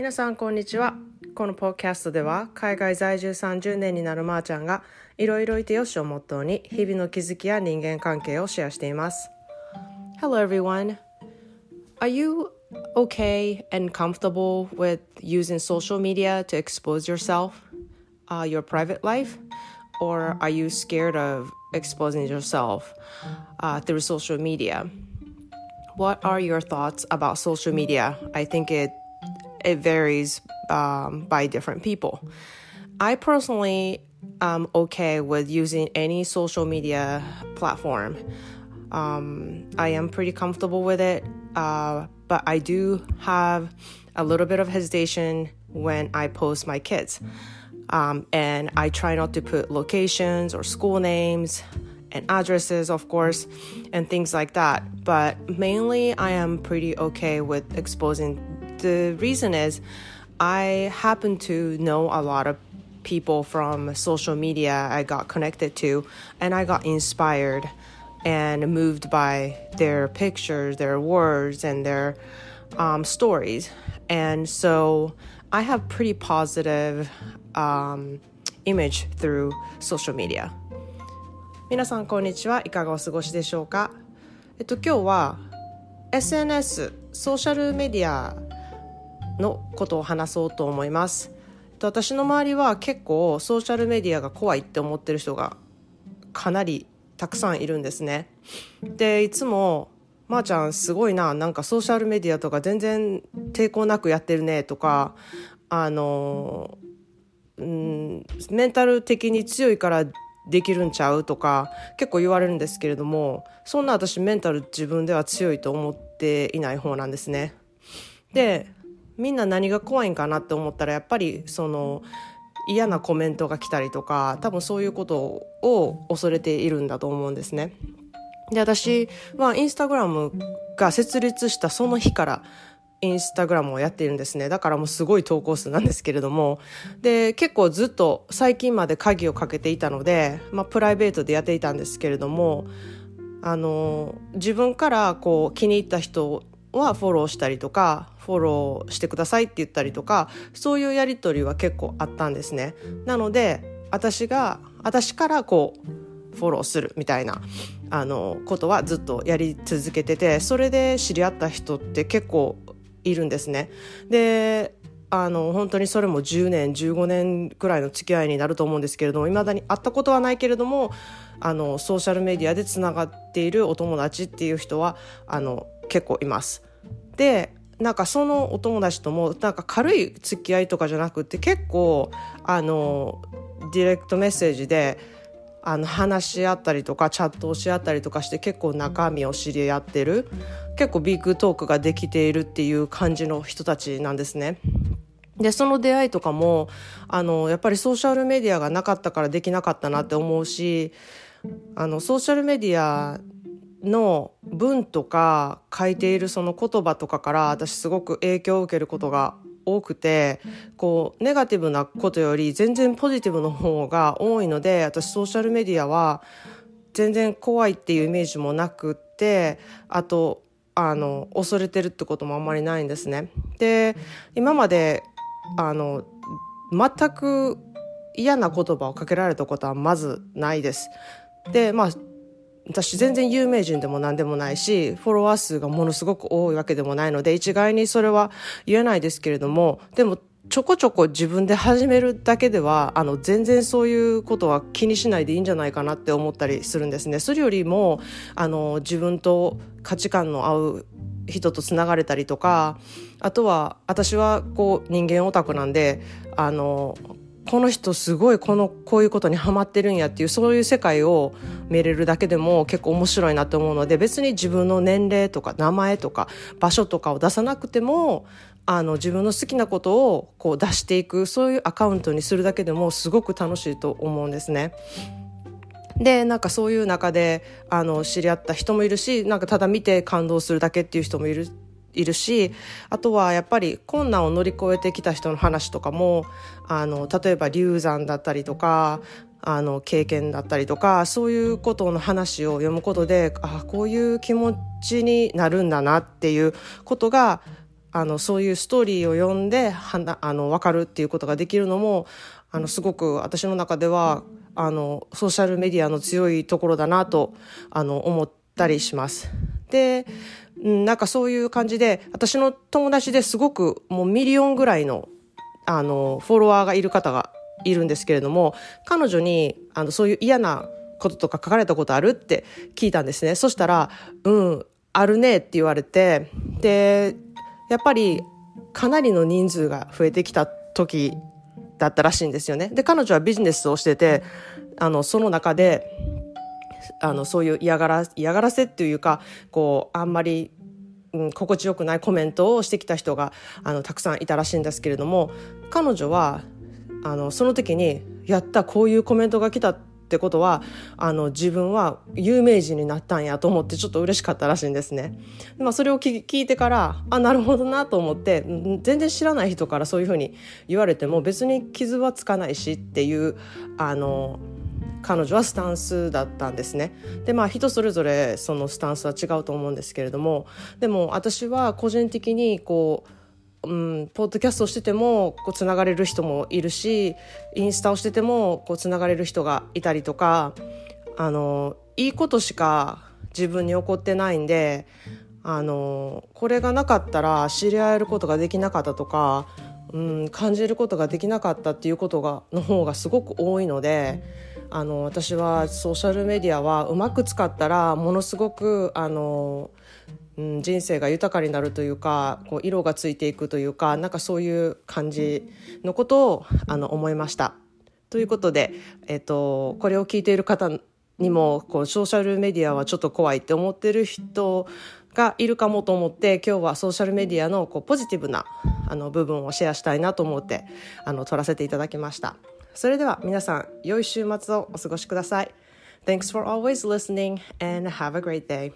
皆さんこんにちはこのポッキャストでは海外在住30年になるまーちゃんがいろいろいてよしをモットーに日々の気づきや人間関係をシェアしています Hello everyone Are you okay and comfortable with using social media to expose yourself, uh, your private life? Or are you scared of exposing yourself uh, through social media? What are your thoughts about social media? I think it it varies um, by different people. I personally am okay with using any social media platform. Um, I am pretty comfortable with it, uh, but I do have a little bit of hesitation when I post my kids. Um, and I try not to put locations or school names and addresses, of course, and things like that. But mainly, I am pretty okay with exposing The reason is I happen to know a lot of people from social media I got connected to, and I got inspired and moved by their pictures, their words, and their um, stories. And so I have pretty positive um, image through social media. 皆さんこんにちはいかがお過ごしでしょうかえっと今日は SNS ソーシャルメディア のことを話そうと思います私の周りは結構ソーシャルメディアが怖いって思ってる人がかなりたくさんいるんですねでいつも「まー、あ、ちゃんすごいななんかソーシャルメディアとか全然抵抗なくやってるね」とかあのうんメンタル的に強いからできるんちゃうとか結構言われるんですけれどもそんな私メンタル自分では強いと思っていない方なんですね。でみんな何が怖いんかなって思ったらやっぱりその嫌なコメントが来たりとか多分そういうことを恐れているんだと思うんですね。で私はインスタグラムが設立したその日からインスタグラムをやっているんですね。だからもうすごい投稿数なんですけれども。で、結構ずっと最近まで鍵をかけていたので、まあプライベートでやっていたんですけれども、あの、自分からこう気に入った人はフォローしたりとか、フォローしてくださいって言ったりとか、そういうやりとりは結構あったんですね。なので、私が、私からこう、フォローするみたいなあのことはずっとやり続けててそれで知り合った人って結構いるんですね。であの本当にそれも10年15年くらいの付き合いになると思うんですけれどもいまだに会ったことはないけれどもあのソーシャルメディアでつながっているお友達っていう人はあの結構います。でなんかそのお友達ともなんか軽い付き合いとかじゃなくて結構あのディレクトメッセージであの話し合ったりとかチャットをし合ったりとかして結構中身を知り合ってる結構ビッグトークができているっていう感じの人たちなんですね。でその出会いとかもあのやっぱりソーシャルメディアがなかったからできなかったなって思うしあのソーシャルメディアの文とか書いているその言葉とかから私すごく影響を受けることが多くてこうネガティブなことより全然ポジティブの方が多いので私ソーシャルメディアは全然怖いっていうイメージもなくってあとあの恐れてるってこともあんまりないんですね。で今まであの全く嫌な言葉をかけられたことはまずないです。でまあ私全然有名人でも何でもないしフォロワー数がものすごく多いわけでもないので一概にそれは言えないですけれどもでもちょこちょこ自分で始めるだけではあの全然そういうことは気にしないでいいんじゃないかなって思ったりするんですね。それよりもあの自分と価値観の合う人とつながれたりとかあとは私はこう人間オタクなんであのこの人すごいこのこういうことにハマってるんやっていうそういう世界を見れるだけでも結構面白いなと思うので別に自分の年齢とか名前とか場所とかを出さなくてもあの自分の好きなことをこう出していくそういうアカウントにするだけでもすごく楽しいと思うんですね。でなんかそういう中であの知り合った人もいるしなんかただ見て感動するだけっていう人もいるいるしあとはやっぱり困難を乗り越えてきた人の話とかもあの例えば流産だったりとかあの経験だったりとかそういうことの話を読むことであこういう気持ちになるんだなっていうことがあのそういうストーリーを読んではなあの分かるっていうことができるのもあのすごく私の中ではあのソーシャルメディアの強いところだなとあの思ったりします。で、なんかそういう感じで私の友達ですごくもうミリオンぐらいのあのフォロワーがいる方がいるんですけれども彼女にあのそういう嫌なこととか書かれたことあるって聞いたんですね。そしたら、うん、あるねって言われて、で、やっぱりかなりの人数が増えてきた時だったらしいんですよね。で、彼女はビジネスをしてて、あの、その中で、あの、そういう嫌がら、嫌がらせっていうか、こう、あんまり、うん、心地よくないコメントをしてきた人が、あの、たくさんいたらしいんですけれども、彼女は、あの、その時に、やった、こういうコメントが来たってことはあの自分は有名人になったんやと思ってちょっと嬉しかったらしいんですね。まあ、それを聞いてからあなるほどなと思って全然知らない人からそういうふうに言われても別に傷はつかないしっていうあの彼女はスタンスだったんですね。でまあ人それぞれそのスタンスは違うと思うんですけれどもでも私は個人的にこううん、ポッドキャストをしててもこうつながれる人もいるしインスタをしててもこうつながれる人がいたりとかあのいいことしか自分に起こってないんであのこれがなかったら知り合えることができなかったとか、うん、感じることができなかったっていうことがの方がすごく多いのであの私はソーシャルメディアはうまく使ったらものすごくあのうん、人生が豊かになるというかこう色がついていくというかなんかそういう感じのことをあの思いました。ということで、えっと、これを聞いている方にもこうソーシャルメディアはちょっと怖いって思ってる人がいるかもと思って今日はソーシャルメディアのこうポジティブなあの部分をシェアしたいなと思ってあの撮らせていただきました。それでは皆さん良い週末をお過ごしください。Thanks for always listening and have a great day.